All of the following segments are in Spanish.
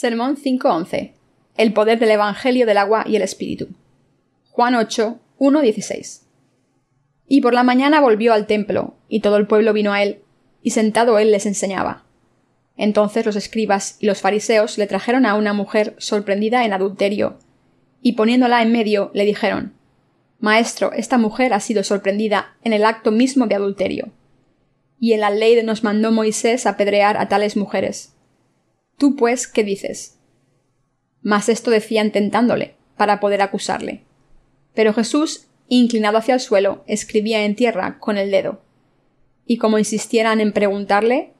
Sermón 5.11. El poder del Evangelio del agua y el Espíritu. Juan 8, 1, 16. Y por la mañana volvió al templo, y todo el pueblo vino a él, y sentado él les enseñaba. Entonces los escribas y los fariseos le trajeron a una mujer sorprendida en adulterio, y poniéndola en medio le dijeron Maestro, esta mujer ha sido sorprendida en el acto mismo de adulterio. Y en la ley nos mandó Moisés apedrear a tales mujeres. Tú, pues, ¿qué dices? Mas esto decían tentándole, para poder acusarle. Pero Jesús, inclinado hacia el suelo, escribía en tierra con el dedo. Y como insistieran en preguntarle,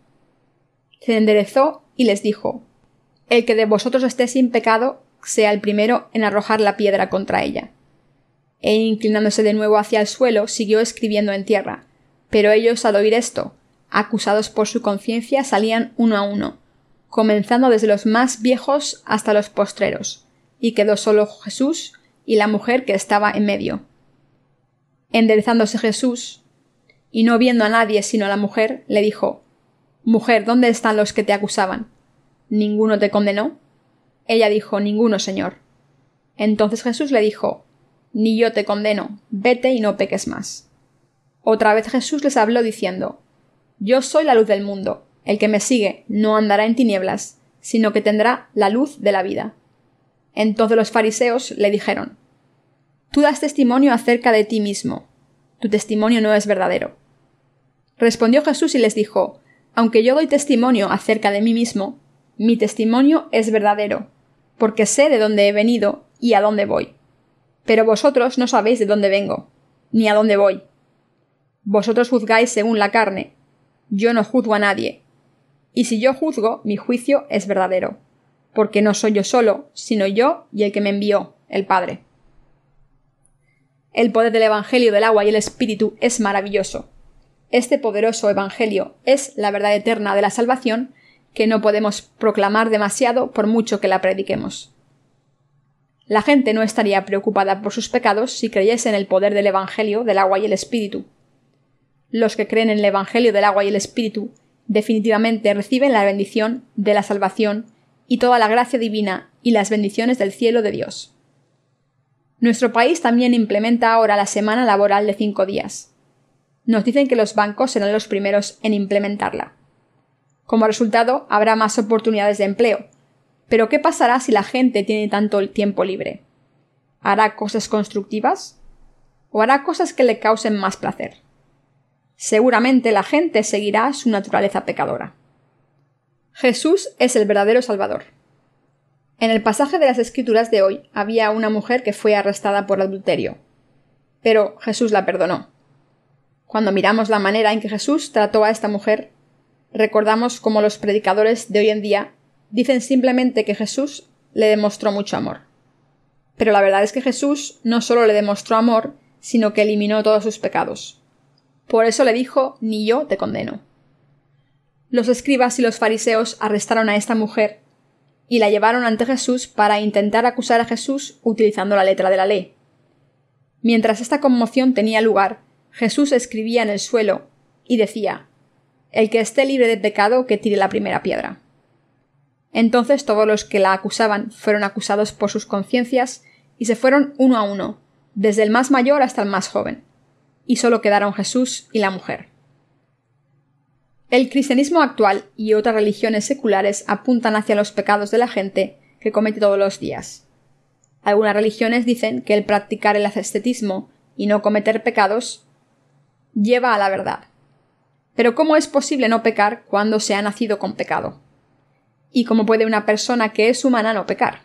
se enderezó y les dijo El que de vosotros esté sin pecado, sea el primero en arrojar la piedra contra ella. E inclinándose de nuevo hacia el suelo, siguió escribiendo en tierra. Pero ellos, al oír esto, acusados por su conciencia, salían uno a uno, comenzando desde los más viejos hasta los postreros, y quedó solo Jesús y la mujer que estaba en medio. Enderezándose Jesús, y no viendo a nadie sino a la mujer, le dijo Mujer, ¿dónde están los que te acusaban? ¿Ninguno te condenó? Ella dijo Ninguno, Señor. Entonces Jesús le dijo Ni yo te condeno, vete y no peques más. Otra vez Jesús les habló diciendo Yo soy la luz del mundo. El que me sigue no andará en tinieblas, sino que tendrá la luz de la vida. Entonces los fariseos le dijeron Tú das testimonio acerca de ti mismo. Tu testimonio no es verdadero. Respondió Jesús y les dijo Aunque yo doy testimonio acerca de mí mismo, mi testimonio es verdadero, porque sé de dónde he venido y a dónde voy. Pero vosotros no sabéis de dónde vengo, ni a dónde voy. Vosotros juzgáis según la carne. Yo no juzgo a nadie, y si yo juzgo, mi juicio es verdadero, porque no soy yo solo, sino yo y el que me envió, el Padre. El poder del Evangelio del agua y el Espíritu es maravilloso. Este poderoso Evangelio es la verdad eterna de la salvación que no podemos proclamar demasiado por mucho que la prediquemos. La gente no estaría preocupada por sus pecados si creyese en el poder del Evangelio del agua y el Espíritu. Los que creen en el Evangelio del agua y el Espíritu definitivamente reciben la bendición de la salvación y toda la gracia divina y las bendiciones del cielo de Dios. Nuestro país también implementa ahora la semana laboral de cinco días. Nos dicen que los bancos serán los primeros en implementarla. Como resultado, habrá más oportunidades de empleo. Pero ¿qué pasará si la gente tiene tanto tiempo libre? ¿Hará cosas constructivas? ¿O hará cosas que le causen más placer? Seguramente la gente seguirá su naturaleza pecadora. Jesús es el verdadero Salvador. En el pasaje de las Escrituras de hoy había una mujer que fue arrestada por adulterio. Pero Jesús la perdonó. Cuando miramos la manera en que Jesús trató a esta mujer, recordamos cómo los predicadores de hoy en día dicen simplemente que Jesús le demostró mucho amor. Pero la verdad es que Jesús no solo le demostró amor, sino que eliminó todos sus pecados. Por eso le dijo Ni yo te condeno. Los escribas y los fariseos arrestaron a esta mujer y la llevaron ante Jesús para intentar acusar a Jesús utilizando la letra de la ley. Mientras esta conmoción tenía lugar, Jesús escribía en el suelo y decía El que esté libre de pecado que tire la primera piedra. Entonces todos los que la acusaban fueron acusados por sus conciencias y se fueron uno a uno, desde el más mayor hasta el más joven y solo quedaron Jesús y la mujer. El cristianismo actual y otras religiones seculares apuntan hacia los pecados de la gente que comete todos los días. Algunas religiones dicen que el practicar el ascetismo y no cometer pecados lleva a la verdad. Pero ¿cómo es posible no pecar cuando se ha nacido con pecado? ¿Y cómo puede una persona que es humana no pecar?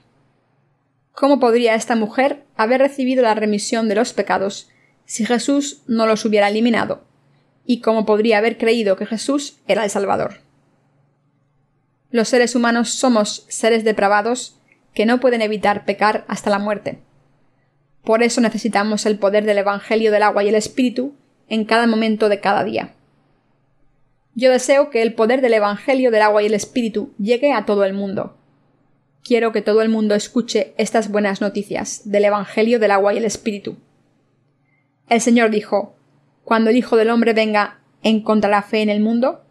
¿Cómo podría esta mujer haber recibido la remisión de los pecados si Jesús no los hubiera eliminado, y cómo podría haber creído que Jesús era el Salvador. Los seres humanos somos seres depravados que no pueden evitar pecar hasta la muerte. Por eso necesitamos el poder del Evangelio del agua y el Espíritu en cada momento de cada día. Yo deseo que el poder del Evangelio del agua y el Espíritu llegue a todo el mundo. Quiero que todo el mundo escuche estas buenas noticias del Evangelio del agua y el Espíritu. El Señor dijo Cuando el Hijo del hombre venga, ¿encontrará fe en el mundo?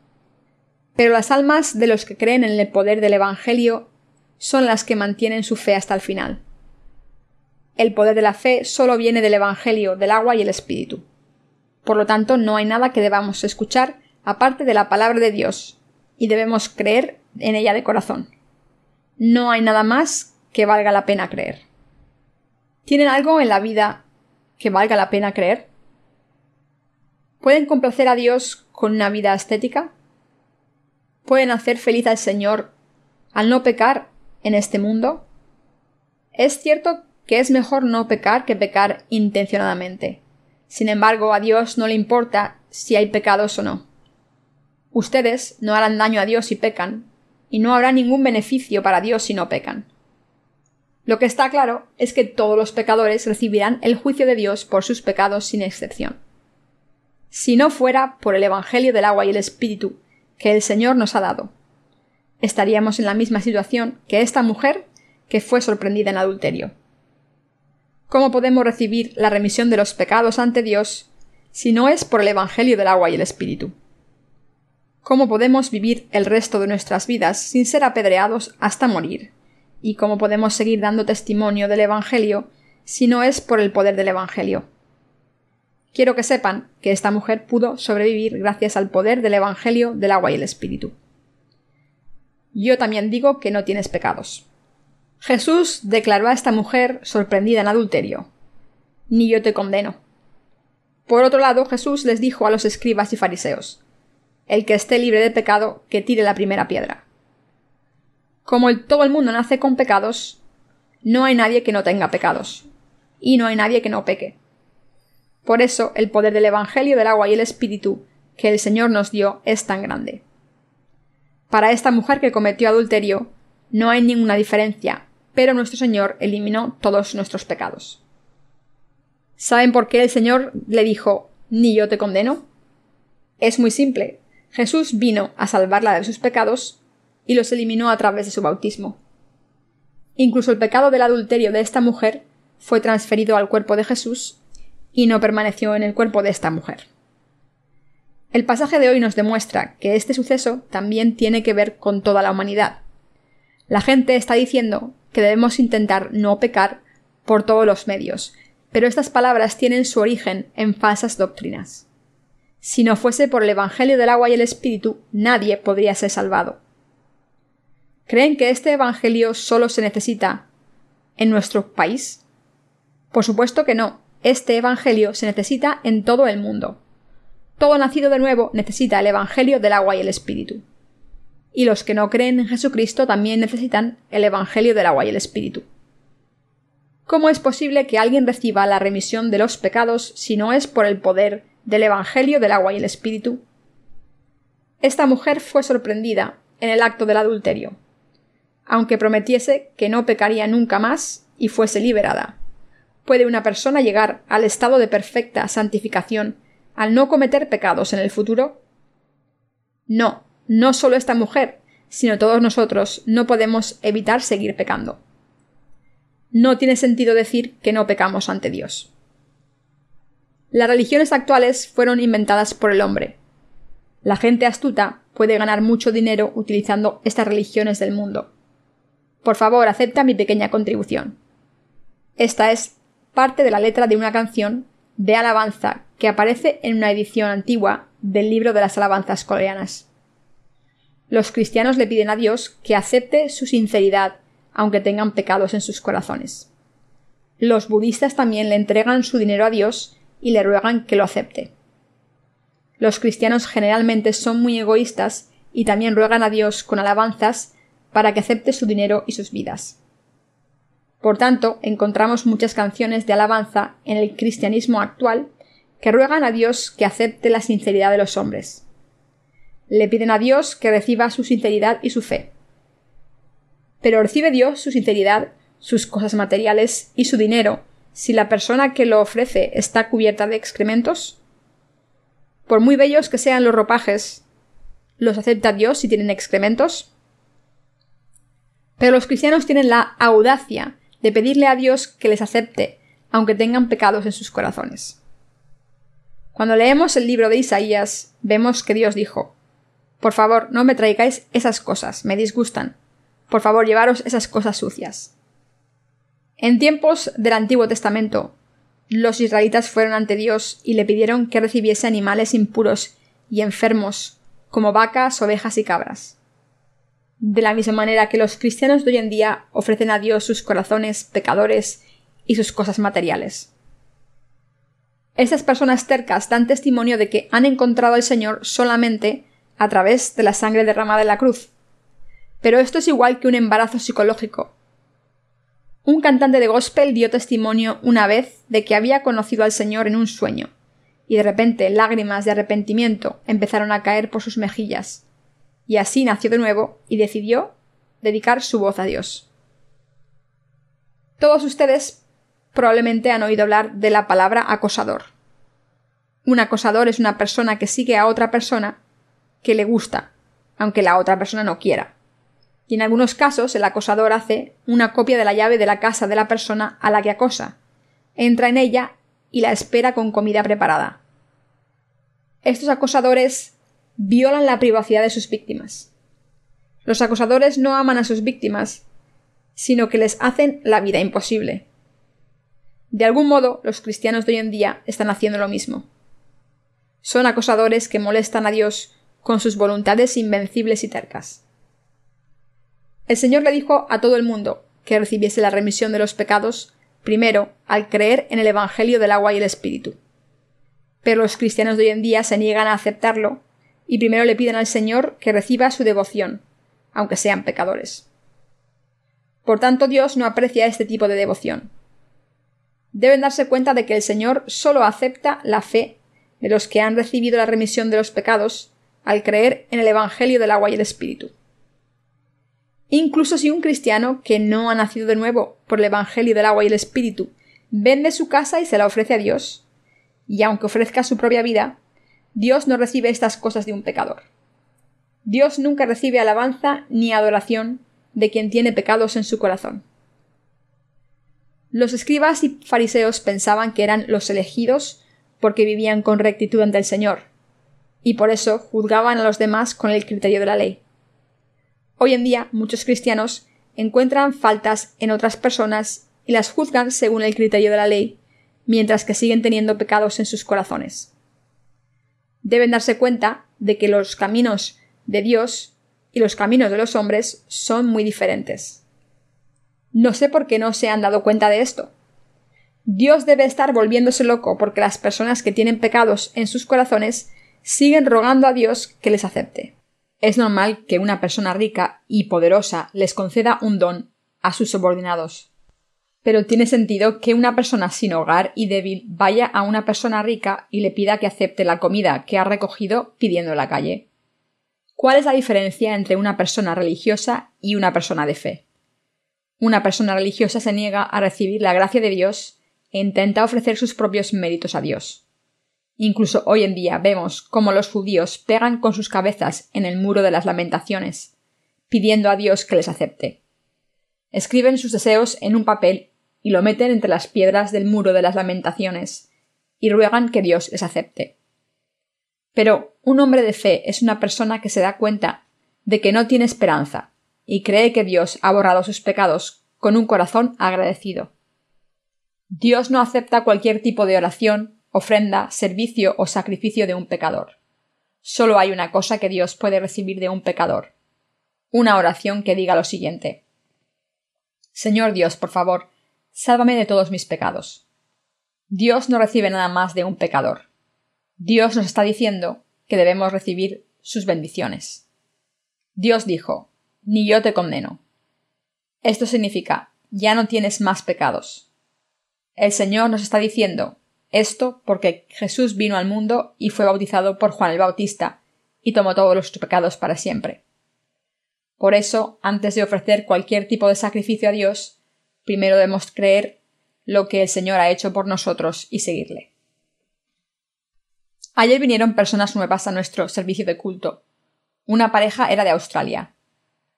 Pero las almas de los que creen en el poder del Evangelio son las que mantienen su fe hasta el final. El poder de la fe solo viene del Evangelio, del agua y el Espíritu. Por lo tanto, no hay nada que debamos escuchar aparte de la palabra de Dios, y debemos creer en ella de corazón. No hay nada más que valga la pena creer. ¿Tienen algo en la vida que valga la pena creer? ¿Pueden complacer a Dios con una vida estética? ¿Pueden hacer feliz al Señor al no pecar en este mundo? Es cierto que es mejor no pecar que pecar intencionadamente. Sin embargo, a Dios no le importa si hay pecados o no. Ustedes no harán daño a Dios si pecan, y no habrá ningún beneficio para Dios si no pecan. Lo que está claro es que todos los pecadores recibirán el juicio de Dios por sus pecados sin excepción. Si no fuera por el Evangelio del agua y el Espíritu que el Señor nos ha dado, estaríamos en la misma situación que esta mujer que fue sorprendida en adulterio. ¿Cómo podemos recibir la remisión de los pecados ante Dios si no es por el Evangelio del agua y el Espíritu? ¿Cómo podemos vivir el resto de nuestras vidas sin ser apedreados hasta morir? ¿Y cómo podemos seguir dando testimonio del Evangelio si no es por el poder del Evangelio? Quiero que sepan que esta mujer pudo sobrevivir gracias al poder del Evangelio del agua y el Espíritu. Yo también digo que no tienes pecados. Jesús declaró a esta mujer sorprendida en adulterio. Ni yo te condeno. Por otro lado, Jesús les dijo a los escribas y fariseos El que esté libre de pecado, que tire la primera piedra. Como todo el mundo nace con pecados, no hay nadie que no tenga pecados, y no hay nadie que no peque. Por eso el poder del Evangelio del agua y el Espíritu que el Señor nos dio es tan grande. Para esta mujer que cometió adulterio, no hay ninguna diferencia pero nuestro Señor eliminó todos nuestros pecados. ¿Saben por qué el Señor le dijo ni yo te condeno? Es muy simple. Jesús vino a salvarla de sus pecados y los eliminó a través de su bautismo. Incluso el pecado del adulterio de esta mujer fue transferido al cuerpo de Jesús y no permaneció en el cuerpo de esta mujer. El pasaje de hoy nos demuestra que este suceso también tiene que ver con toda la humanidad. La gente está diciendo que debemos intentar no pecar por todos los medios, pero estas palabras tienen su origen en falsas doctrinas. Si no fuese por el Evangelio del agua y el Espíritu, nadie podría ser salvado. ¿Creen que este Evangelio solo se necesita en nuestro país? Por supuesto que no. Este Evangelio se necesita en todo el mundo. Todo nacido de nuevo necesita el Evangelio del agua y el Espíritu y los que no creen en Jesucristo también necesitan el Evangelio del agua y el Espíritu. ¿Cómo es posible que alguien reciba la remisión de los pecados si no es por el poder del Evangelio del agua y el Espíritu? Esta mujer fue sorprendida en el acto del adulterio, aunque prometiese que no pecaría nunca más y fuese liberada. ¿Puede una persona llegar al estado de perfecta santificación al no cometer pecados en el futuro? No, no solo esta mujer, sino todos nosotros no podemos evitar seguir pecando. No tiene sentido decir que no pecamos ante Dios. Las religiones actuales fueron inventadas por el hombre. La gente astuta puede ganar mucho dinero utilizando estas religiones del mundo. Por favor, acepta mi pequeña contribución. Esta es parte de la letra de una canción de alabanza que aparece en una edición antigua del libro de las alabanzas coreanas los cristianos le piden a Dios que acepte su sinceridad, aunque tengan pecados en sus corazones. Los budistas también le entregan su dinero a Dios y le ruegan que lo acepte. Los cristianos generalmente son muy egoístas y también ruegan a Dios con alabanzas para que acepte su dinero y sus vidas. Por tanto, encontramos muchas canciones de alabanza en el cristianismo actual que ruegan a Dios que acepte la sinceridad de los hombres le piden a Dios que reciba su sinceridad y su fe. Pero recibe Dios su sinceridad, sus cosas materiales y su dinero si la persona que lo ofrece está cubierta de excrementos? Por muy bellos que sean los ropajes, ¿los acepta Dios si tienen excrementos? Pero los cristianos tienen la audacia de pedirle a Dios que les acepte, aunque tengan pecados en sus corazones. Cuando leemos el libro de Isaías, vemos que Dios dijo por favor, no me traigáis esas cosas, me disgustan. Por favor, llevaros esas cosas sucias. En tiempos del Antiguo Testamento, los israelitas fueron ante Dios y le pidieron que recibiese animales impuros y enfermos, como vacas, ovejas y cabras. De la misma manera que los cristianos de hoy en día ofrecen a Dios sus corazones pecadores y sus cosas materiales. Estas personas tercas dan testimonio de que han encontrado al Señor solamente a través de la sangre derramada en la cruz. Pero esto es igual que un embarazo psicológico. Un cantante de gospel dio testimonio una vez de que había conocido al Señor en un sueño, y de repente lágrimas de arrepentimiento empezaron a caer por sus mejillas, y así nació de nuevo y decidió dedicar su voz a Dios. Todos ustedes probablemente han oído hablar de la palabra acosador. Un acosador es una persona que sigue a otra persona que le gusta, aunque la otra persona no quiera. Y en algunos casos el acosador hace una copia de la llave de la casa de la persona a la que acosa, entra en ella y la espera con comida preparada. Estos acosadores violan la privacidad de sus víctimas. Los acosadores no aman a sus víctimas, sino que les hacen la vida imposible. De algún modo, los cristianos de hoy en día están haciendo lo mismo. Son acosadores que molestan a Dios con sus voluntades invencibles y tercas. El Señor le dijo a todo el mundo que recibiese la remisión de los pecados primero al creer en el Evangelio del agua y el Espíritu. Pero los cristianos de hoy en día se niegan a aceptarlo y primero le piden al Señor que reciba su devoción, aunque sean pecadores. Por tanto, Dios no aprecia este tipo de devoción deben darse cuenta de que el Señor solo acepta la fe de los que han recibido la remisión de los pecados al creer en el Evangelio del agua y el Espíritu. Incluso si un cristiano que no ha nacido de nuevo por el Evangelio del agua y el Espíritu vende su casa y se la ofrece a Dios, y aunque ofrezca su propia vida, Dios no recibe estas cosas de un pecador. Dios nunca recibe alabanza ni adoración de quien tiene pecados en su corazón. Los escribas y fariseos pensaban que eran los elegidos porque vivían con rectitud ante el Señor, y por eso juzgaban a los demás con el criterio de la ley. Hoy en día muchos cristianos encuentran faltas en otras personas y las juzgan según el criterio de la ley, mientras que siguen teniendo pecados en sus corazones. Deben darse cuenta de que los caminos de Dios y los caminos de los hombres son muy diferentes. No sé por qué no se han dado cuenta de esto. Dios debe estar volviéndose loco porque las personas que tienen pecados en sus corazones siguen rogando a Dios que les acepte. Es normal que una persona rica y poderosa les conceda un don a sus subordinados. Pero tiene sentido que una persona sin hogar y débil vaya a una persona rica y le pida que acepte la comida que ha recogido pidiendo en la calle. ¿Cuál es la diferencia entre una persona religiosa y una persona de fe? Una persona religiosa se niega a recibir la gracia de Dios e intenta ofrecer sus propios méritos a Dios. Incluso hoy en día vemos cómo los judíos pegan con sus cabezas en el muro de las lamentaciones, pidiendo a Dios que les acepte. Escriben sus deseos en un papel y lo meten entre las piedras del muro de las lamentaciones, y ruegan que Dios les acepte. Pero un hombre de fe es una persona que se da cuenta de que no tiene esperanza, y cree que Dios ha borrado sus pecados con un corazón agradecido. Dios no acepta cualquier tipo de oración, ofrenda, servicio o sacrificio de un pecador. Solo hay una cosa que Dios puede recibir de un pecador. Una oración que diga lo siguiente. Señor Dios, por favor, sálvame de todos mis pecados. Dios no recibe nada más de un pecador. Dios nos está diciendo que debemos recibir sus bendiciones. Dios dijo, ni yo te condeno. Esto significa, ya no tienes más pecados. El Señor nos está diciendo esto porque Jesús vino al mundo y fue bautizado por Juan el Bautista, y tomó todos los pecados para siempre. Por eso, antes de ofrecer cualquier tipo de sacrificio a Dios, primero debemos creer lo que el Señor ha hecho por nosotros y seguirle. Ayer vinieron personas nuevas a nuestro servicio de culto. Una pareja era de Australia,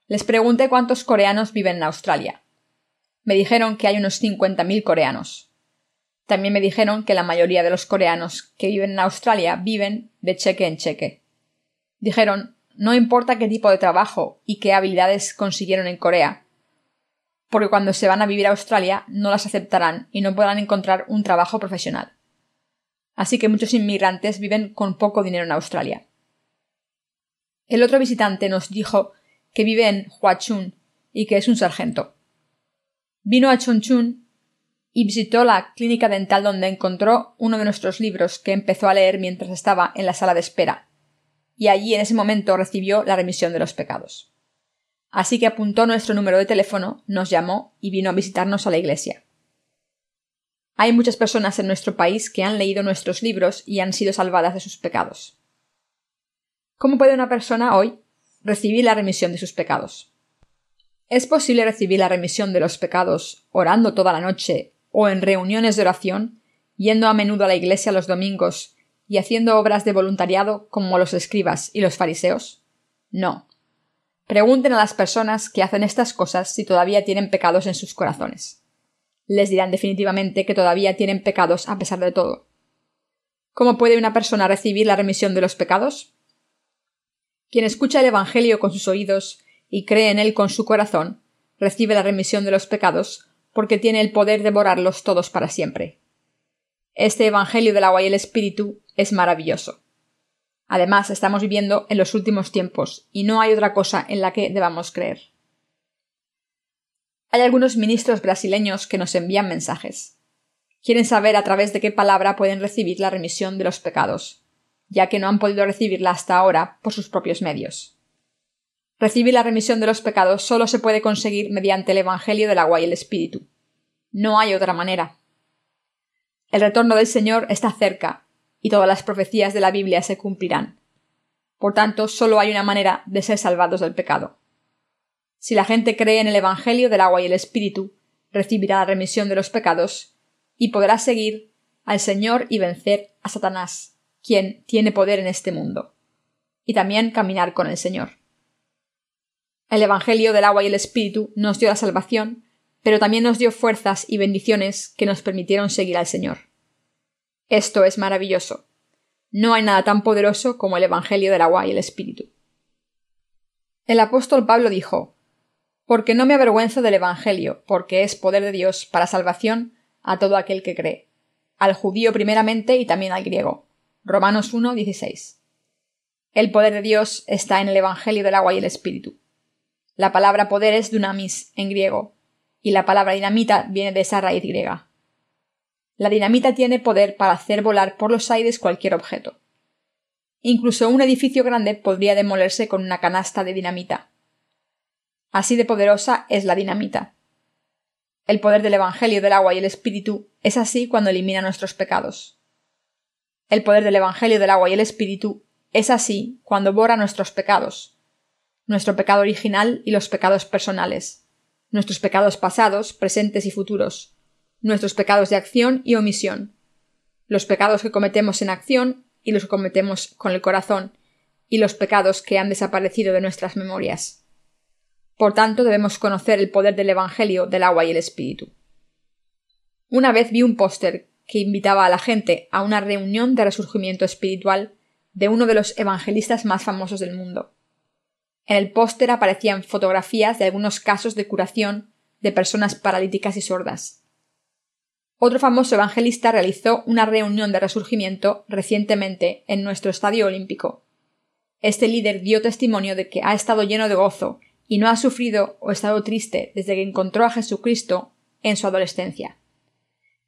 les pregunté cuántos coreanos viven en Australia. Me dijeron que hay unos 50.000 coreanos. También me dijeron que la mayoría de los coreanos que viven en Australia viven de cheque en cheque. Dijeron no importa qué tipo de trabajo y qué habilidades consiguieron en Corea, porque cuando se van a vivir a Australia no las aceptarán y no podrán encontrar un trabajo profesional. Así que muchos inmigrantes viven con poco dinero en Australia. El otro visitante nos dijo que vive en Huachun y que es un sargento. Vino a Chonchun y visitó la clínica dental donde encontró uno de nuestros libros que empezó a leer mientras estaba en la sala de espera, y allí en ese momento recibió la remisión de los pecados. Así que apuntó nuestro número de teléfono, nos llamó y vino a visitarnos a la iglesia. Hay muchas personas en nuestro país que han leído nuestros libros y han sido salvadas de sus pecados. ¿Cómo puede una persona hoy recibir la remisión de sus pecados? ¿Es posible recibir la remisión de los pecados orando toda la noche o en reuniones de oración, yendo a menudo a la iglesia los domingos y haciendo obras de voluntariado como los escribas y los fariseos? No. Pregunten a las personas que hacen estas cosas si todavía tienen pecados en sus corazones les dirán definitivamente que todavía tienen pecados a pesar de todo. ¿Cómo puede una persona recibir la remisión de los pecados? Quien escucha el Evangelio con sus oídos y cree en él con su corazón, recibe la remisión de los pecados porque tiene el poder de borrarlos todos para siempre. Este Evangelio del agua y el Espíritu es maravilloso. Además, estamos viviendo en los últimos tiempos y no hay otra cosa en la que debamos creer. Hay algunos ministros brasileños que nos envían mensajes. Quieren saber a través de qué palabra pueden recibir la remisión de los pecados, ya que no han podido recibirla hasta ahora por sus propios medios. Recibir la remisión de los pecados solo se puede conseguir mediante el Evangelio del agua y el Espíritu. No hay otra manera. El retorno del Señor está cerca, y todas las profecías de la Biblia se cumplirán. Por tanto, solo hay una manera de ser salvados del pecado. Si la gente cree en el Evangelio del agua y el Espíritu, recibirá la remisión de los pecados y podrá seguir al Señor y vencer a Satanás, quien tiene poder en este mundo, y también caminar con el Señor. El Evangelio del agua y el Espíritu nos dio la salvación, pero también nos dio fuerzas y bendiciones que nos permitieron seguir al Señor. Esto es maravilloso. No hay nada tan poderoso como el Evangelio del agua y el Espíritu. El apóstol Pablo dijo porque no me avergüenzo del Evangelio, porque es poder de Dios para salvación a todo aquel que cree, al judío primeramente y también al griego. Romanos 1, 16. El poder de Dios está en el Evangelio del agua y el Espíritu. La palabra poder es dunamis en griego, y la palabra dinamita viene de esa raíz griega. La dinamita tiene poder para hacer volar por los aires cualquier objeto. Incluso un edificio grande podría demolerse con una canasta de dinamita. Así de poderosa es la dinamita. El poder del Evangelio del agua y el Espíritu es así cuando elimina nuestros pecados. El poder del Evangelio del agua y el Espíritu es así cuando borra nuestros pecados, nuestro pecado original y los pecados personales, nuestros pecados pasados, presentes y futuros, nuestros pecados de acción y omisión, los pecados que cometemos en acción y los que cometemos con el corazón, y los pecados que han desaparecido de nuestras memorias. Por tanto, debemos conocer el poder del Evangelio del agua y el Espíritu. Una vez vi un póster que invitaba a la gente a una reunión de resurgimiento espiritual de uno de los evangelistas más famosos del mundo. En el póster aparecían fotografías de algunos casos de curación de personas paralíticas y sordas. Otro famoso evangelista realizó una reunión de resurgimiento recientemente en nuestro estadio olímpico. Este líder dio testimonio de que ha estado lleno de gozo y no ha sufrido o estado triste desde que encontró a Jesucristo en su adolescencia.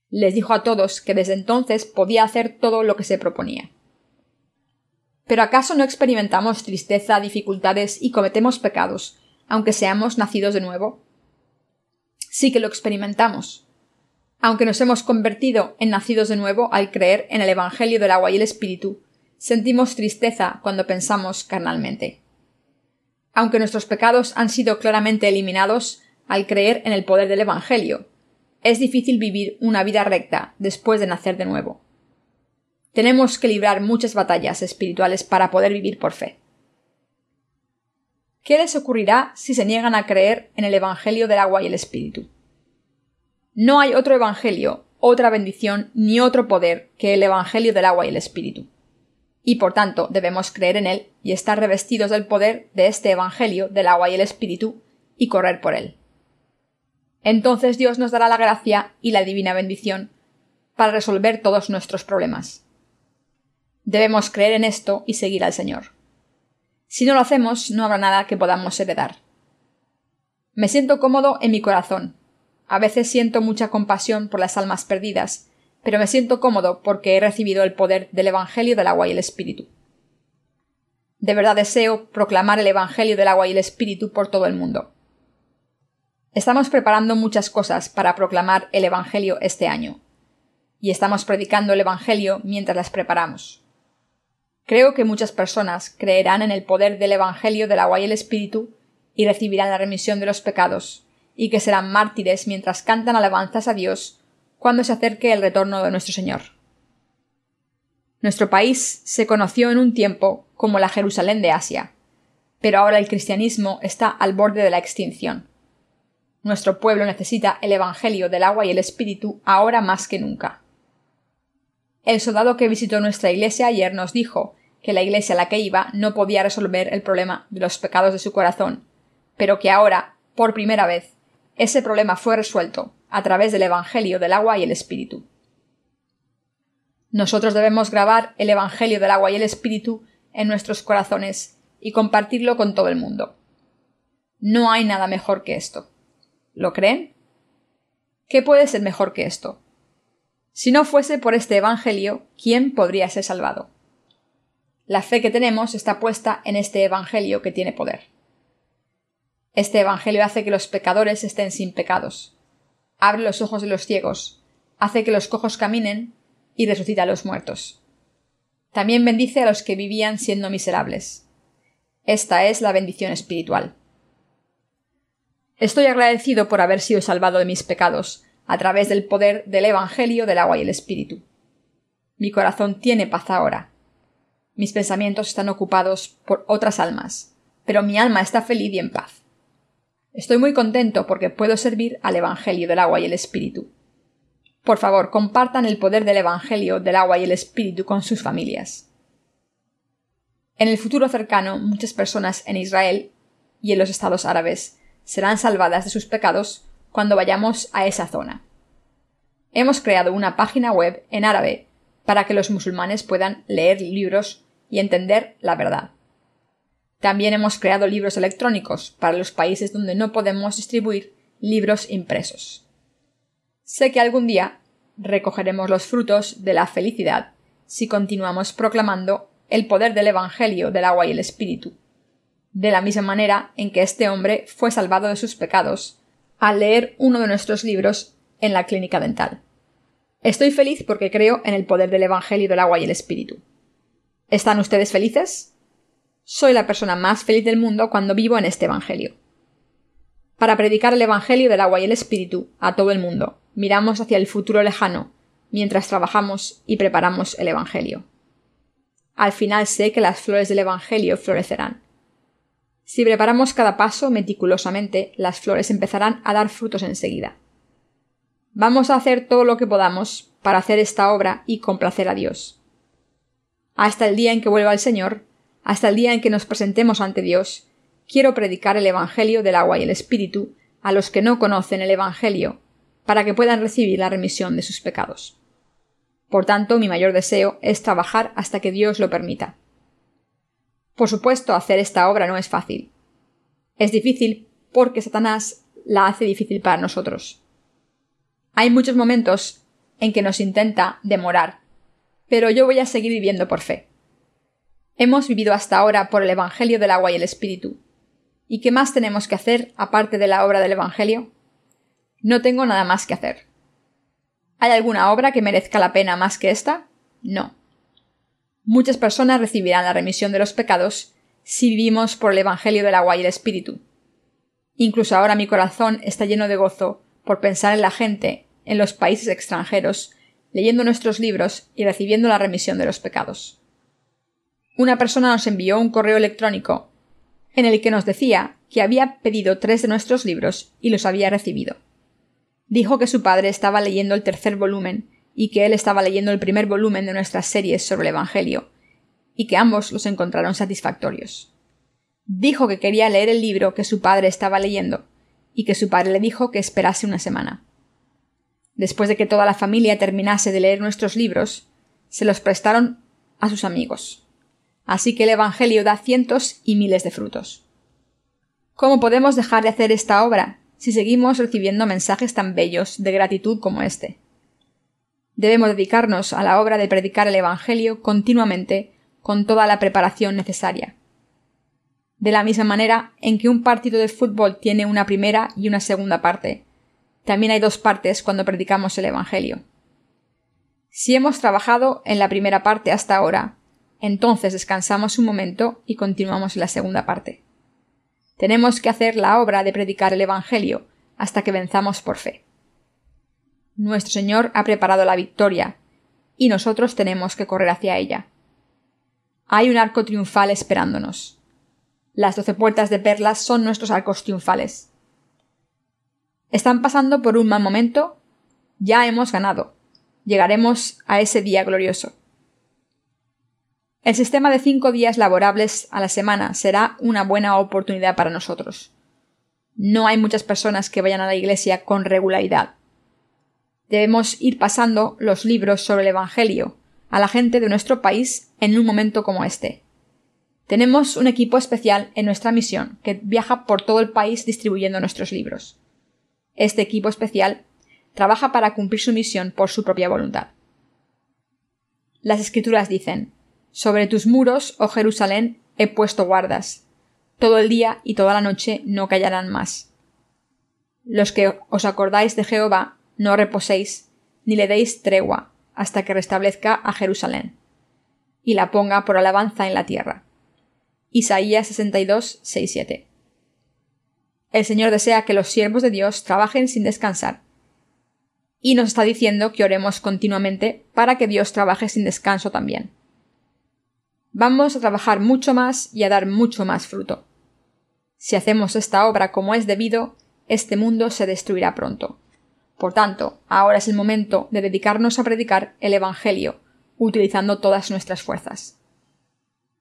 Les dijo a todos que desde entonces podía hacer todo lo que se proponía. Pero ¿acaso no experimentamos tristeza, dificultades y cometemos pecados, aunque seamos nacidos de nuevo? Sí que lo experimentamos. Aunque nos hemos convertido en nacidos de nuevo al creer en el Evangelio del agua y el Espíritu, sentimos tristeza cuando pensamos carnalmente aunque nuestros pecados han sido claramente eliminados al creer en el poder del Evangelio. Es difícil vivir una vida recta después de nacer de nuevo. Tenemos que librar muchas batallas espirituales para poder vivir por fe. ¿Qué les ocurrirá si se niegan a creer en el Evangelio del agua y el Espíritu? No hay otro Evangelio, otra bendición ni otro poder que el Evangelio del agua y el Espíritu. y por tanto debemos creer en él y estar revestidos del poder de este Evangelio del agua y el Espíritu y correr por él. Entonces Dios nos dará la gracia y la divina bendición para resolver todos nuestros problemas. Debemos creer en esto y seguir al Señor. Si no lo hacemos, no habrá nada que podamos heredar. Me siento cómodo en mi corazón. A veces siento mucha compasión por las almas perdidas, pero me siento cómodo porque he recibido el poder del Evangelio del agua y el Espíritu. De verdad deseo proclamar el Evangelio del agua y el Espíritu por todo el mundo. Estamos preparando muchas cosas para proclamar el Evangelio este año, y estamos predicando el Evangelio mientras las preparamos. Creo que muchas personas creerán en el poder del Evangelio del agua y el Espíritu y recibirán la remisión de los pecados, y que serán mártires mientras cantan alabanzas a Dios cuando se acerque el retorno de nuestro Señor. Nuestro país se conoció en un tiempo como la Jerusalén de Asia, pero ahora el cristianismo está al borde de la extinción. Nuestro pueblo necesita el Evangelio del agua y el Espíritu ahora más que nunca. El soldado que visitó nuestra iglesia ayer nos dijo que la iglesia a la que iba no podía resolver el problema de los pecados de su corazón, pero que ahora, por primera vez, ese problema fue resuelto a través del Evangelio del agua y el Espíritu. Nosotros debemos grabar el Evangelio del agua y el Espíritu en nuestros corazones y compartirlo con todo el mundo. No hay nada mejor que esto. ¿Lo creen? ¿Qué puede ser mejor que esto? Si no fuese por este Evangelio, ¿quién podría ser salvado? La fe que tenemos está puesta en este Evangelio que tiene poder. Este Evangelio hace que los pecadores estén sin pecados, abre los ojos de los ciegos, hace que los cojos caminen y resucita a los muertos. También bendice a los que vivían siendo miserables. Esta es la bendición espiritual. Estoy agradecido por haber sido salvado de mis pecados, a través del poder del Evangelio del agua y el Espíritu. Mi corazón tiene paz ahora. Mis pensamientos están ocupados por otras almas, pero mi alma está feliz y en paz. Estoy muy contento porque puedo servir al Evangelio del agua y el Espíritu. Por favor, compartan el poder del Evangelio del agua y el Espíritu con sus familias. En el futuro cercano, muchas personas en Israel y en los estados árabes serán salvadas de sus pecados cuando vayamos a esa zona. Hemos creado una página web en árabe para que los musulmanes puedan leer libros y entender la verdad. También hemos creado libros electrónicos para los países donde no podemos distribuir libros impresos. Sé que algún día recogeremos los frutos de la felicidad si continuamos proclamando el poder del Evangelio del agua y el Espíritu, de la misma manera en que este hombre fue salvado de sus pecados al leer uno de nuestros libros en la clínica dental. Estoy feliz porque creo en el poder del Evangelio del agua y el Espíritu. ¿Están ustedes felices? Soy la persona más feliz del mundo cuando vivo en este Evangelio. Para predicar el Evangelio del agua y el Espíritu a todo el mundo, miramos hacia el futuro lejano mientras trabajamos y preparamos el Evangelio. Al final sé que las flores del Evangelio florecerán. Si preparamos cada paso meticulosamente, las flores empezarán a dar frutos enseguida. Vamos a hacer todo lo que podamos para hacer esta obra y complacer a Dios. Hasta el día en que vuelva el Señor, hasta el día en que nos presentemos ante Dios, quiero predicar el Evangelio del agua y el Espíritu a los que no conocen el Evangelio, para que puedan recibir la remisión de sus pecados. Por tanto, mi mayor deseo es trabajar hasta que Dios lo permita. Por supuesto, hacer esta obra no es fácil. Es difícil porque Satanás la hace difícil para nosotros. Hay muchos momentos en que nos intenta demorar, pero yo voy a seguir viviendo por fe. Hemos vivido hasta ahora por el Evangelio del agua y el Espíritu. ¿Y qué más tenemos que hacer aparte de la obra del Evangelio? No tengo nada más que hacer. ¿Hay alguna obra que merezca la pena más que esta? No muchas personas recibirán la remisión de los pecados si vivimos por el Evangelio del agua y el Espíritu. Incluso ahora mi corazón está lleno de gozo por pensar en la gente en los países extranjeros, leyendo nuestros libros y recibiendo la remisión de los pecados. Una persona nos envió un correo electrónico en el que nos decía que había pedido tres de nuestros libros y los había recibido. Dijo que su padre estaba leyendo el tercer volumen y que él estaba leyendo el primer volumen de nuestras series sobre el Evangelio, y que ambos los encontraron satisfactorios. Dijo que quería leer el libro que su padre estaba leyendo, y que su padre le dijo que esperase una semana. Después de que toda la familia terminase de leer nuestros libros, se los prestaron a sus amigos. Así que el Evangelio da cientos y miles de frutos. ¿Cómo podemos dejar de hacer esta obra si seguimos recibiendo mensajes tan bellos de gratitud como este? Debemos dedicarnos a la obra de predicar el Evangelio continuamente con toda la preparación necesaria. De la misma manera en que un partido de fútbol tiene una primera y una segunda parte, también hay dos partes cuando predicamos el Evangelio. Si hemos trabajado en la primera parte hasta ahora, entonces descansamos un momento y continuamos la segunda parte. Tenemos que hacer la obra de predicar el Evangelio hasta que venzamos por fe. Nuestro Señor ha preparado la victoria, y nosotros tenemos que correr hacia ella. Hay un arco triunfal esperándonos. Las doce puertas de perlas son nuestros arcos triunfales. ¿Están pasando por un mal momento? Ya hemos ganado. Llegaremos a ese día glorioso. El sistema de cinco días laborables a la semana será una buena oportunidad para nosotros. No hay muchas personas que vayan a la iglesia con regularidad. Debemos ir pasando los libros sobre el Evangelio a la gente de nuestro país en un momento como este. Tenemos un equipo especial en nuestra misión que viaja por todo el país distribuyendo nuestros libros. Este equipo especial trabaja para cumplir su misión por su propia voluntad. Las escrituras dicen sobre tus muros, oh Jerusalén, he puesto guardas. Todo el día y toda la noche no callarán más. Los que os acordáis de Jehová, no reposéis, ni le deis tregua, hasta que restablezca a Jerusalén, y la ponga por alabanza en la tierra. Isaías 62, 6, 7. El Señor desea que los siervos de Dios trabajen sin descansar. Y nos está diciendo que oremos continuamente para que Dios trabaje sin descanso también vamos a trabajar mucho más y a dar mucho más fruto. Si hacemos esta obra como es debido, este mundo se destruirá pronto. Por tanto, ahora es el momento de dedicarnos a predicar el Evangelio, utilizando todas nuestras fuerzas.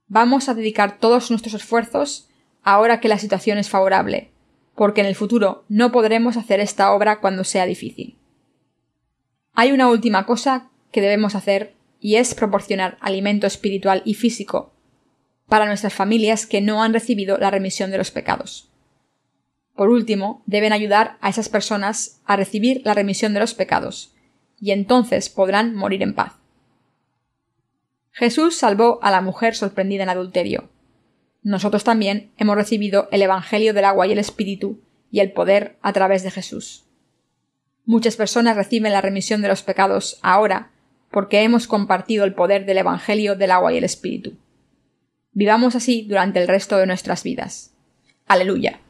Vamos a dedicar todos nuestros esfuerzos ahora que la situación es favorable, porque en el futuro no podremos hacer esta obra cuando sea difícil. Hay una última cosa que debemos hacer y es proporcionar alimento espiritual y físico para nuestras familias que no han recibido la remisión de los pecados. Por último, deben ayudar a esas personas a recibir la remisión de los pecados, y entonces podrán morir en paz. Jesús salvó a la mujer sorprendida en adulterio. Nosotros también hemos recibido el Evangelio del agua y el Espíritu y el poder a través de Jesús. Muchas personas reciben la remisión de los pecados ahora porque hemos compartido el poder del Evangelio del agua y el Espíritu. Vivamos así durante el resto de nuestras vidas. Aleluya.